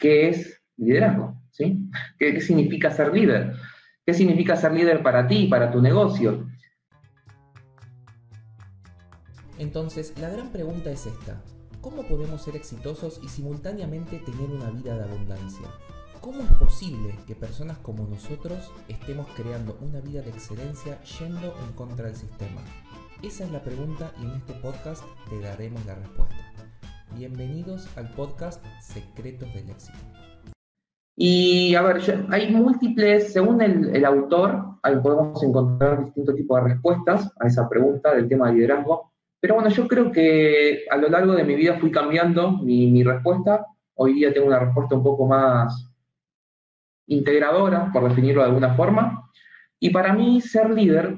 qué es liderazgo, ¿sí? ¿Qué, significa ser líder? ¿Qué significa ser líder para ti, para tu negocio? Entonces, la gran pregunta es esta. ¿Cómo podemos ser exitosos y simultáneamente tener una vida de abundancia? ¿Cómo es posible que personas como nosotros estemos creando una vida de excelencia yendo en contra del sistema? Esa es la pregunta y en este podcast te daremos la respuesta. Bienvenidos al podcast Secretos del Éxito. Y a ver, hay múltiples, según el, autor, podemos encontrar distintos tipos de respuestas a esa pregunta del tema de liderazgo. Pero bueno, yo creo que a lo largo de mi vida fui cambiando mi, mi respuesta. Hoy día tengo una respuesta un poco más integradora, por definirlo de alguna forma. Y para mí ser líder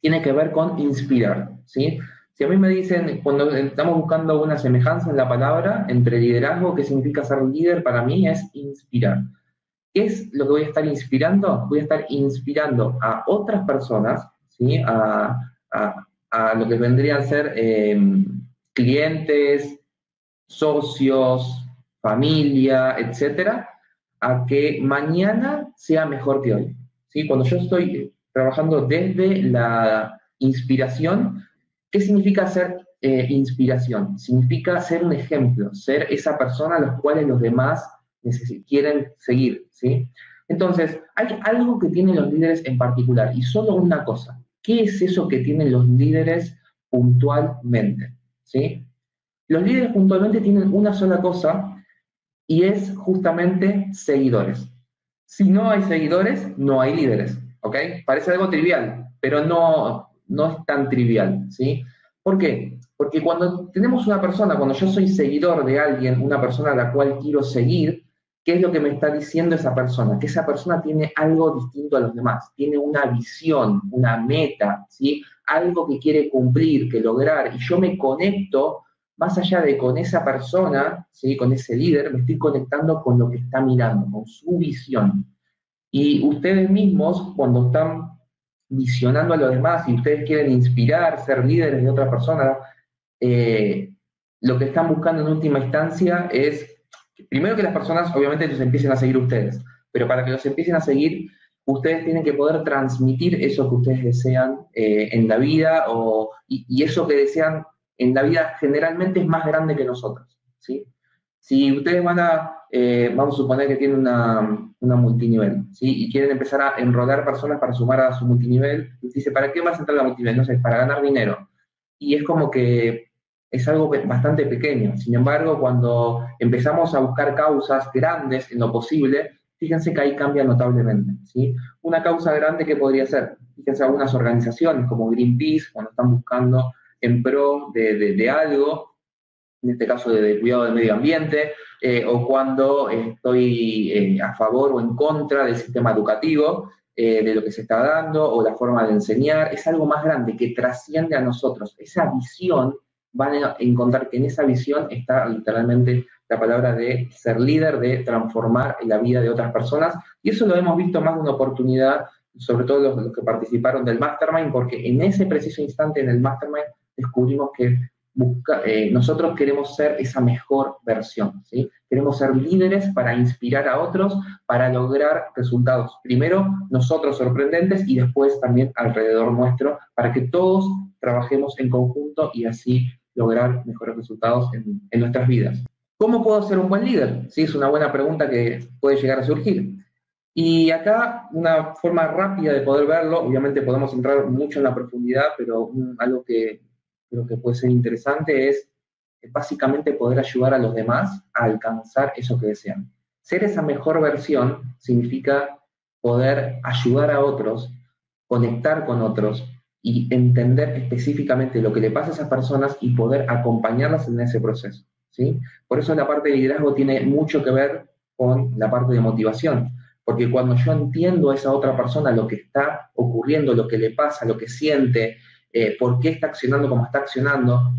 tiene que ver con inspirar, ¿sí? Si a mí me dicen, cuando estamos buscando una semejanza en la palabra entre liderazgo, ¿qué significa ser líder? Para mí es inspirar. ¿Qué es lo que voy a estar inspirando? Voy a estar inspirando a otras personas, ¿sí? a, lo que vendrían a ser em, clientes, socios, familia, etcétera, a que mañana sea mejor que hoy. ¿sí? Cuando yo estoy trabajando desde la inspiración, ¿qué significa ser eh, inspiración? Significa ser un ejemplo, ser esa persona a los cuales los demás quieren seguir. ¿sí? Entonces, hay algo que tienen los líderes en particular y solo una cosa. ¿Qué es eso que tienen los líderes puntualmente? ¿sí? Los líderes puntualmente tienen una sola cosa y es justamente seguidores. Si no hay seguidores, no hay líderes, ¿ok? Parece algo trivial, pero no, no es tan trivial, ¿sí? ¿Por qué? Porque cuando tenemos una persona, cuando yo soy seguidor de alguien, una persona a la cual quiero seguir, ¿qué es lo que me está diciendo esa persona? Que esa persona tiene algo distinto a los demás, tiene una visión, una meta, ¿sí? Algo que quiere cumplir, que lograr, y yo me conecto más allá de con esa persona, ¿sí? con ese líder, me estoy conectando con lo que está mirando, con su visión. Y ustedes mismos, cuando están visionando a los demás y ustedes quieren inspirar, ser líderes de otra persona, eh, lo que están buscando en última instancia es, primero que las personas obviamente los empiecen a seguir ustedes, pero para que los empiecen a seguir, ustedes tienen que poder transmitir eso que ustedes desean eh, en la vida o, y, eso que desean en la vida generalmente es más grande que nosotros, ¿sí? Si ustedes van a, eh, vamos a suponer que tienen una, una, multinivel, ¿sí? Y quieren empezar a enrolar personas para sumar a su multinivel, y dice, ¿para qué vas a entrar a la multinivel? No sé, para ganar dinero. Y es como que es algo bastante pequeño. Sin embargo, cuando empezamos a buscar causas grandes en lo posible, fíjense que ahí cambia notablemente. ¿sí? Una causa grande que podría ser, fíjense algunas organizaciones como Greenpeace, cuando están buscando en pro de, algo, en este caso de, cuidado del medio ambiente, eh, o cuando estoy eh, a favor o en contra del sistema educativo, eh, de lo que se está dando, o la forma de enseñar, es algo más grande que trasciende a nosotros. Esa visión, van a encontrar que en esa visión está literalmente la palabra de ser líder, de transformar la vida de otras personas, y eso lo hemos visto más de una oportunidad sobre todo los, los, que participaron del Mastermind, porque en ese preciso instante en el Mastermind descubrimos que eh, nosotros queremos ser esa mejor versión, ¿sí? Queremos ser líderes para inspirar a otros, para lograr resultados, primero nosotros sorprendentes y después también alrededor nuestro, para que todos trabajemos en conjunto y así lograr mejores resultados en, en nuestras vidas. ¿Cómo puedo ser un buen líder? Sí, es una buena pregunta que puede llegar a surgir. Y acá una forma rápida de poder verlo, obviamente podemos entrar mucho en la profundidad, pero algo que creo que puede ser interesante es básicamente poder ayudar a los demás a alcanzar eso que desean. Ser esa mejor versión significa poder ayudar a otros, conectar con otros y entender específicamente lo que le pasa a esas personas y poder acompañarlas en ese proceso. ¿sí? Por eso la parte de liderazgo tiene mucho que ver con la parte de motivación, porque cuando yo entiendo a esa otra persona lo que está ocurriendo, lo que le pasa, lo que siente, eh, por qué está accionando como está accionando,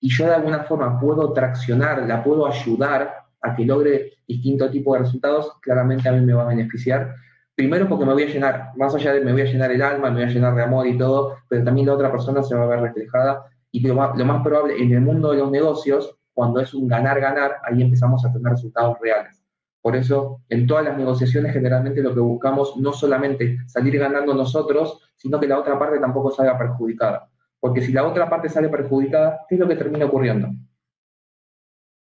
y yo de alguna forma puedo traccionar, la puedo ayudar a que logre distinto tipo de resultados, claramente a mí me va a beneficiar. Primero porque me voy a llenar, más allá de me voy a llenar el alma, me voy a llenar de amor y todo, pero también la otra persona se va a ver reflejada. Y lo más, lo probable en el mundo de los negocios, cuando es un ganar-ganar, ahí empezamos a tener resultados reales. Por eso, en todas las negociaciones generalmente lo que buscamos no solamente salir ganando nosotros, sino que la otra parte tampoco salga perjudicada. Porque si la otra parte sale perjudicada, ¿qué es lo que termina ocurriendo?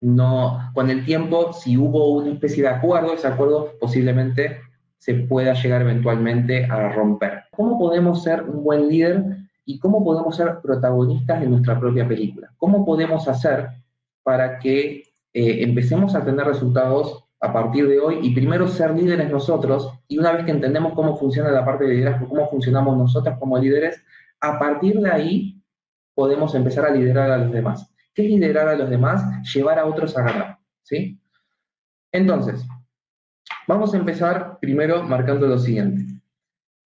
No, con el tiempo, si hubo una especie de acuerdo, ese acuerdo posiblemente se pueda llegar eventualmente a romper. ¿Cómo podemos ser un buen líder y cómo podemos ser protagonistas de nuestra propia película? ¿Cómo podemos hacer para que eh, empecemos a tener resultados a partir de hoy y primero ser líderes nosotros y una vez que entendemos cómo funciona la parte de liderazgo, cómo funcionamos nosotros como líderes, a partir de ahí podemos empezar a liderar a los demás. ¿Qué es liderar a los demás? Llevar a otros a ganar, ¿sí? Entonces, vamos a empezar primero marcando lo siguiente.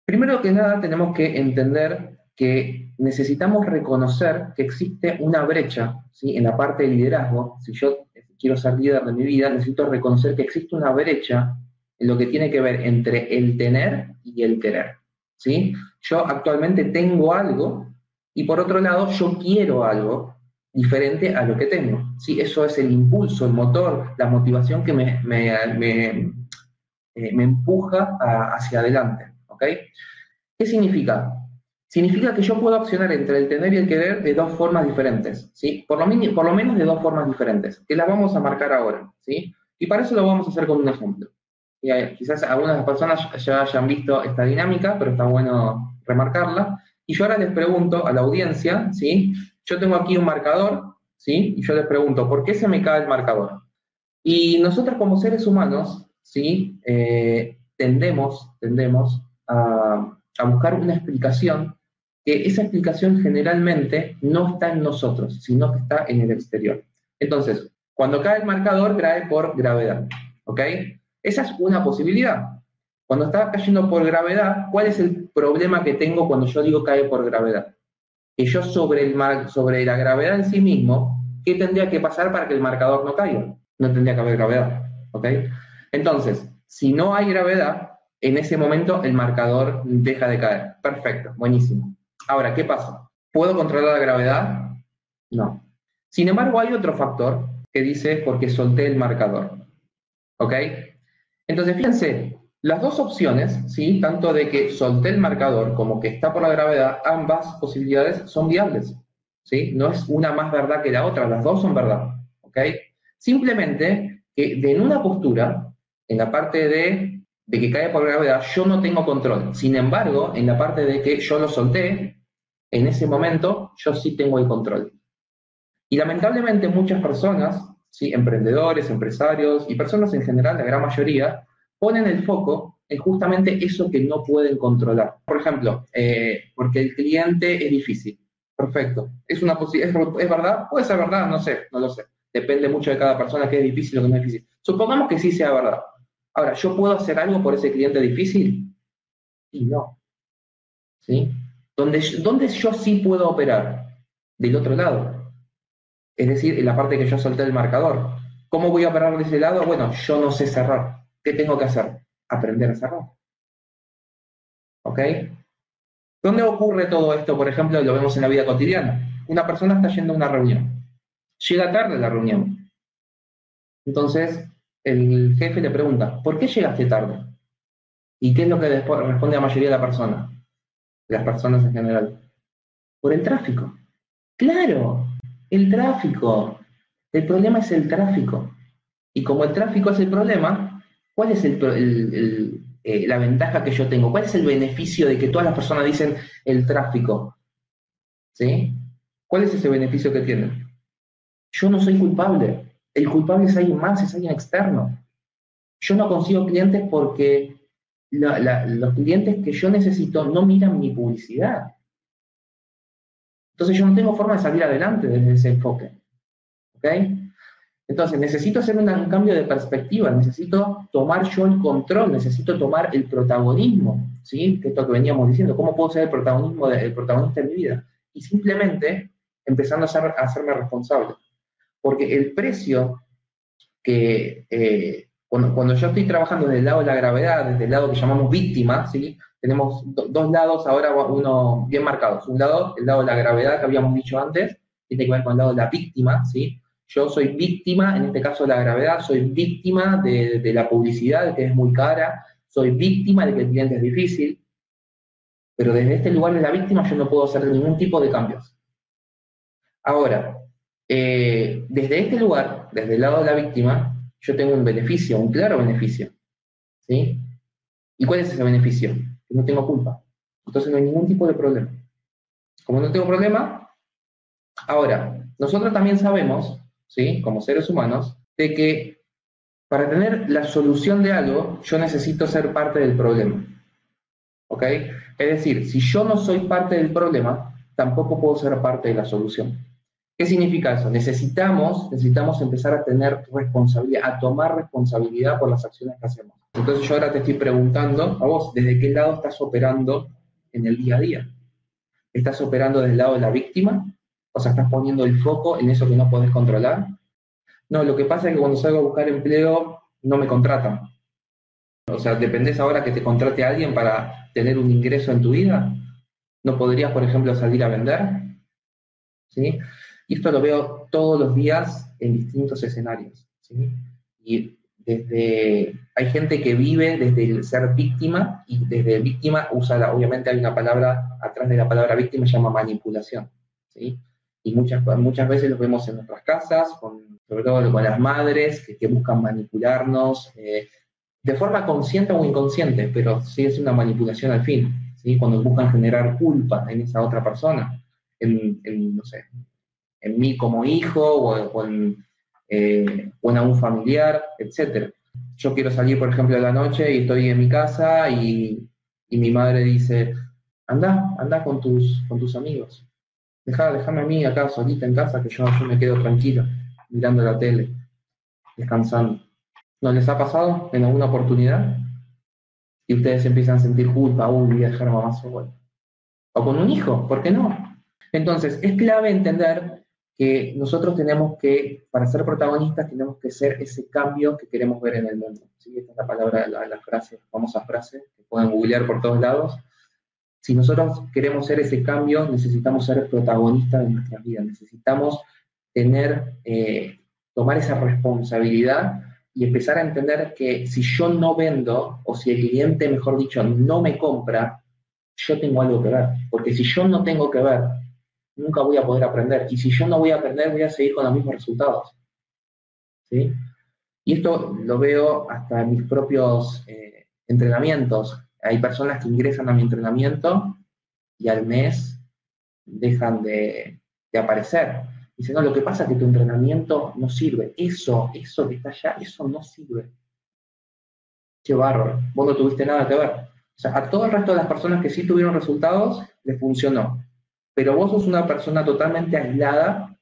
Primero que nada tenemos que entender que necesitamos reconocer que existe una brecha ¿sí? en la parte de liderazgo. Si yo quiero ser líder de mi vida, necesito reconocer que existe una brecha en lo que tiene que ver entre el tener y el querer. ¿sí? Yo actualmente tengo algo y por otro lado yo quiero algo diferente a lo que tengo. ¿sí? Eso es el impulso, el motor, la motivación que me, me, eh, empuja hacia adelante. ¿Qué significa? Significa que yo puedo accionar entre el tener y el querer de dos formas diferentes, ¿sí? Por lo, por lo menos de dos formas diferentes, que las vamos a marcar ahora, ¿sí? Y para eso lo vamos a hacer con un ejemplo. Y quizás algunas personas ya hayan visto esta dinámica, pero está bueno remarcarla. Y yo ahora les pregunto a la audiencia, ¿sí? Yo tengo aquí un marcador, ¿sí? Y yo les pregunto, ¿por qué se me cae el marcador? Y nosotros como seres humanos, ¿sí? Eh, tendemos, tendemos a buscar una explicación que esa explicación generalmente no está en nosotros, sino que está en el exterior. Entonces, cuando cae el marcador, cae por gravedad. ¿Ok? Esa es una posibilidad. Cuando está cayendo por gravedad, ¿cuál es el problema que tengo cuando yo digo cae por gravedad? Que yo sobre, el sobre la gravedad en sí mismo, ¿qué tendría que pasar para que el marcador no caiga? No tendría que haber gravedad. ¿Ok? Entonces, si no hay gravedad, en ese momento el marcador deja de caer. Perfecto, buenísimo. Ahora, ¿qué pasa? ¿Puedo controlar la gravedad? No. Sin embargo, hay otro factor que dice porque solté el marcador. ¿Ok? Entonces, fíjense, las dos opciones, ¿sí? tanto de que solté el marcador como que está por la gravedad, ambas posibilidades son viables. ¿sí? No es una más verdad que la otra, las dos son verdad. ¿ok? Simplemente que en una postura, en la parte de, de que cae por gravedad, yo no tengo control. Sin embargo, en la parte de que yo lo solté, en ese momento yo sí tengo el control. Y lamentablemente muchas personas, ¿sí? emprendedores, empresarios y personas en general, la gran mayoría, ponen el foco en justamente eso que no pueden controlar. Por ejemplo, eh, porque el cliente es difícil. Perfecto. ¿Es, una ¿Es, ¿Es verdad? Puede ser verdad, no sé, no lo sé. Depende mucho de cada persona que es difícil o que no es difícil. Supongamos que sí sea verdad. Ahora, ¿yo puedo hacer algo por ese cliente difícil? Y no. ¿Sí? Donde, yo sí puedo operar, del otro lado. Es decir, en la parte que yo solté el marcador. ¿Cómo voy a operar de ese lado? Bueno, yo no sé cerrar. ¿Qué tengo que hacer? Aprender a cerrar. ¿Ok? ¿Dónde ocurre todo esto? Por ejemplo, lo vemos en la vida cotidiana. Una persona está yendo a una reunión. Llega tarde a la reunión. Entonces, el jefe le pregunta, ¿por qué llegaste tarde? ¿Y qué es lo que responde la mayoría de la persona? las personas en general? Por el tráfico. Claro, el tráfico. El problema es el tráfico. Y como el tráfico es el problema, ¿cuál es el, eh, la ventaja que yo tengo? ¿Cuál es el beneficio de que todas las personas dicen el tráfico? ¿Sí? ¿Cuál es ese beneficio que tienen? Yo no soy culpable. El culpable es alguien más, es alguien externo. Yo no consigo clientes porque los clientes que yo necesito no miran mi publicidad. Entonces yo no tengo forma de salir adelante desde ese enfoque. ¿Ok? Entonces necesito hacer un, cambio de perspectiva, necesito tomar yo el control, necesito tomar el protagonismo, ¿sí? Que es lo que veníamos diciendo, ¿cómo puedo ser el, protagonismo de, protagonista de mi vida? Y simplemente empezando a hacerme responsable. Porque el precio que, eh, cuando, yo estoy trabajando desde el lado de la gravedad, desde el lado que llamamos víctima, ¿sí? tenemos dos lados ahora, uno bien marcados. Un lado, el lado de la gravedad que habíamos dicho antes, tiene que ver con el lado de la víctima. ¿sí? Yo soy víctima, en este caso de la gravedad, soy víctima de, de la publicidad que es muy cara, soy víctima de que el cliente es difícil, pero desde este lugar de la víctima yo no puedo hacer ningún tipo de cambios. Ahora, eh, desde este lugar, desde el lado de la víctima, yo tengo un beneficio, un claro beneficio. ¿sí? ¿Y cuál es ese beneficio? No tengo culpa. Entonces no hay ningún tipo de problema. Como no tengo problema, ahora, nosotros también sabemos, ¿sí? como seres humanos, de que para tener la solución de algo, yo necesito ser parte del problema. ¿Ok? Es decir, si yo no soy parte del problema, tampoco puedo ser parte de la solución. ¿Qué significa eso? Necesitamos, necesitamos empezar a tener responsabilidad, a tomar responsabilidad por las acciones que hacemos. Entonces yo ahora te estoy preguntando a vos, ¿desde qué lado estás operando en el día a día? ¿Estás operando desde el lado de la víctima? O sea, ¿estás poniendo el foco en eso que no podés controlar? No, lo que pasa es que cuando salgo a buscar empleo no me contratan. O sea, ¿dependés ahora que te contrate alguien para tener un ingreso en tu vida? ¿No podrías, por ejemplo, salir a vender? ¿Sí? Y esto lo veo todos los días en distintos escenarios. Y desde, hay gente que vive desde el ser víctima y desde víctima usa, obviamente hay una palabra, atrás de la palabra víctima se llama manipulación. ¿sí? Y muchas, muchas veces lo vemos en nuestras casas, sobre todo con las madres que, buscan manipularnos, eh, de forma consciente o inconsciente, pero sí es una manipulación al fin, ¿sí? cuando buscan generar culpa en esa otra persona, en no sé, en mí como hijo o, en, eh, o un familiar, etc. Yo quiero salir, por ejemplo, de la noche y estoy en mi casa y, mi madre dice, anda, anda con tus, con tus amigos. Deja, déjame a mí acá solita en casa que yo, yo me quedo tranquilo mirando la tele, descansando. ¿No les ha pasado en alguna oportunidad? Y ustedes empiezan a sentir culpa, uy, voy a dejar a mamá sola. O con un hijo, ¿por qué no? Entonces, es clave entender que nosotros tenemos que, para ser protagonistas, tenemos que ser ese cambio que queremos ver en el mundo. ¿sí? Esta es la palabra, la, la frase, famosa frase, que pueden googlear por todos lados. Si nosotros queremos ser ese cambio, necesitamos ser protagonistas de nuestras vidas, necesitamos tener, eh, tomar esa responsabilidad y empezar a entender que si yo no vendo, o si el cliente, mejor dicho, no me compra, yo tengo algo que ver. Porque si yo no tengo que ver, nunca voy a poder aprender. Y si yo no voy a aprender, voy a seguir con los mismos resultados. ¿Sí? Y esto lo veo hasta en mis propios eh, entrenamientos. Hay personas que ingresan a mi entrenamiento y al mes dejan de, de aparecer. Dicen, no, lo que pasa es que tu entrenamiento no sirve. Eso, eso que está allá, eso no sirve. Qué bárbaro. Vos no tuviste nada que ver. O sea, a todo el resto de las personas que sí tuvieron resultados, les funcionó pero vos sos una persona totalmente aislada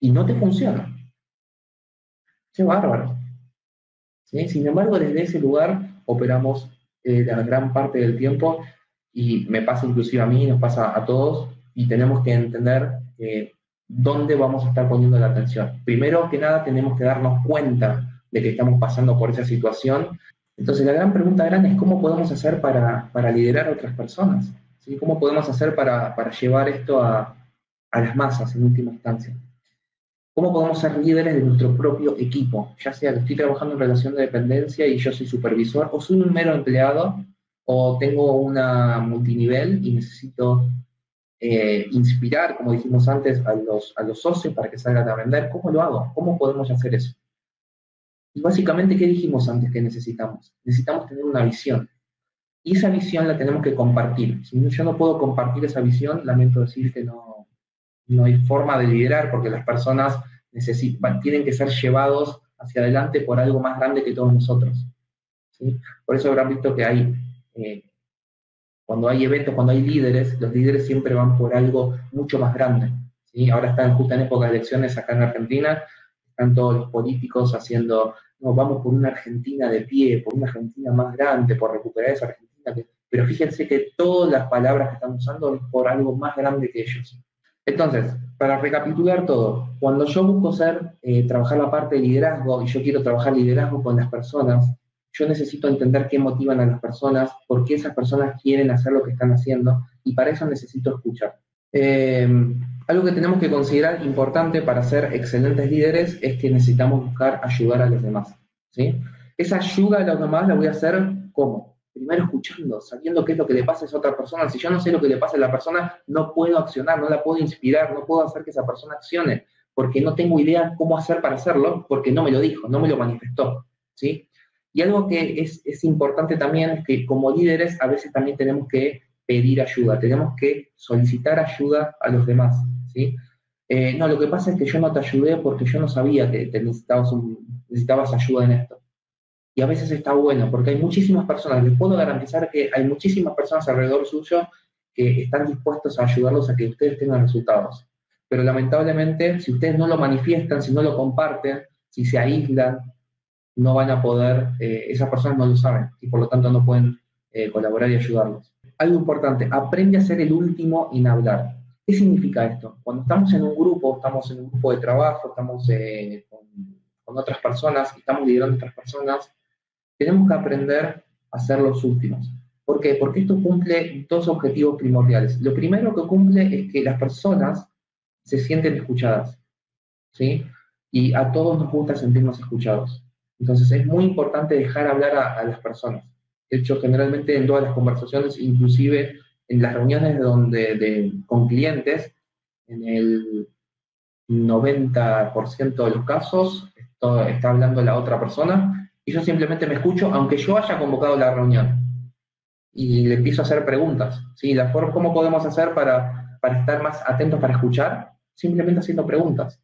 y no te funciona. Qué bárbaro. Sin embargo, desde ese lugar operamos eh, la gran parte del tiempo y me pasa inclusive a mí, nos pasa a todos y tenemos que entender eh, dónde vamos a estar poniendo la atención. Primero que nada tenemos que darnos cuenta de que estamos pasando por esa situación. Entonces la gran pregunta grande es cómo podemos hacer para, para liderar a otras personas. ¿Cómo podemos hacer para, llevar esto a, las masas en última instancia? ¿Cómo podemos ser líderes de nuestro propio equipo? Ya sea que estoy trabajando en relación de dependencia y yo soy supervisor, o soy un mero empleado, o tengo una multinivel y necesito eh, inspirar, como dijimos antes, a los, a los socios para que salgan a vender. ¿Cómo lo hago? ¿Cómo podemos hacer eso? Y básicamente, ¿qué dijimos antes que necesitamos? Necesitamos tener una visión. Y esa visión la tenemos que compartir. Si yo no puedo compartir esa visión, lamento decir que no, no hay forma de liderar porque las personas necesitan, tienen que ser llevados hacia adelante por algo más grande que todos nosotros. Por eso habrán visto que hay, eh, cuando hay eventos, cuando hay líderes, los líderes siempre van por algo mucho más grande. Ahora están justo en época de elecciones acá en Argentina, están todos los políticos haciendo, no, vamos por una Argentina de pie, por una Argentina más grande, por recuperar esa Argentina pero fíjense que todas las palabras que están usando es por algo más grande que ellos. Entonces, para recapitular todo, cuando yo busco ser, eh, trabajar la parte de liderazgo y yo quiero trabajar liderazgo con las personas, yo necesito entender qué motivan a las personas, por qué esas personas quieren hacer lo que están haciendo y para eso necesito escuchar. Eh, algo que tenemos que considerar importante para ser excelentes líderes es que necesitamos buscar ayudar a los demás. ¿sí? Esa ayuda a los demás la voy a hacer ¿cómo? Primero escuchando, sabiendo qué es lo que le pasa a esa otra persona. Si yo no sé lo que le pasa a la persona, no puedo accionar, no la puedo inspirar, no puedo hacer que esa persona accione, porque no tengo idea cómo hacer para hacerlo, porque no me lo dijo, no me lo manifestó. ¿sí? Y algo que es, es importante también es que como líderes a veces también tenemos que pedir ayuda, tenemos que solicitar ayuda a los demás. ¿sí? Eh, no, lo que pasa es que yo no te ayudé porque yo no sabía que necesitabas, necesitabas ayuda en esto. Y a veces está bueno, porque hay muchísimas personas, les puedo garantizar que hay muchísimas personas alrededor suyo que están dispuestos a ayudarlos a que ustedes tengan resultados. Pero lamentablemente, si ustedes no lo manifiestan, si no lo comparten, si se aíslan, no van a poder, eh, esas personas no lo saben y por lo tanto no pueden eh, colaborar y ayudarlos. Algo importante, aprende a ser el último en hablar. ¿Qué significa esto? Cuando estamos en un grupo, estamos en un grupo de trabajo, estamos eh, con, con, otras personas, estamos liderando a otras personas, tenemos que aprender a ser los últimos. ¿Por qué? Porque esto cumple dos objetivos primordiales. Lo primero que cumple es que las personas se sienten escuchadas, ¿sí? Y a todos nos gusta sentirnos escuchados. Entonces es muy importante dejar hablar a, a las personas. De hecho, generalmente en todas las conversaciones, inclusive en las reuniones donde, con clientes, en el 90% de los casos está hablando la otra persona y yo simplemente me escucho, aunque yo haya convocado la reunión. Y le empiezo a hacer preguntas. ¿sí? La forma, ¿Cómo podemos hacer para, para estar más atentos para escuchar? Simplemente haciendo preguntas.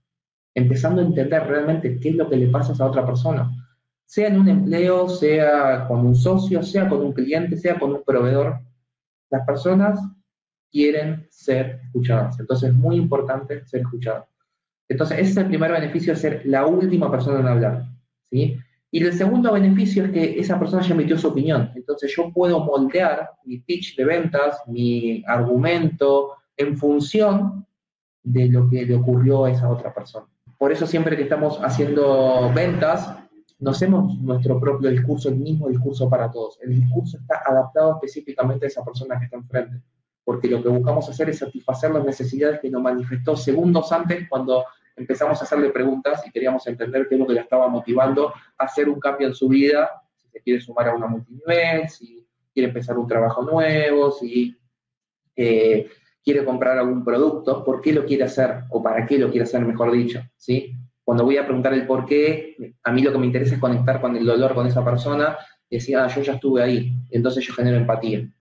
Empezando a entender realmente qué es lo que le pasa a otra persona. Sea en un empleo, sea con un socio, sea con un cliente, sea con un proveedor las personas quieren ser escuchadas. Entonces es muy importante ser escuchado. Entonces ese es el primer beneficio, ser la última persona en hablar. ¿sí? Y el segundo beneficio es que esa persona ya emitió su opinión. Entonces yo puedo moldear mi pitch de ventas, mi argumento, en función de lo que le ocurrió a esa otra persona. Por eso siempre que estamos haciendo ventas, no hacemos nuestro propio discurso, el mismo discurso para todos. El discurso está adaptado específicamente a esa persona que está enfrente, porque lo que buscamos hacer es satisfacer las necesidades que nos manifestó segundos antes cuando empezamos a hacerle preguntas y queríamos entender qué es lo que la estaba motivando a hacer un cambio en su vida, si se quiere sumar a una multinivel, si quiere empezar un trabajo nuevo, si eh, quiere comprar algún producto, por qué lo quiere hacer o para qué lo quiere hacer, mejor dicho, ¿sí? cuando voy a preguntar el por qué, a mí lo que me interesa es conectar con el dolor con esa persona y decir, ah, yo ya estuve ahí, entonces yo genero empatía.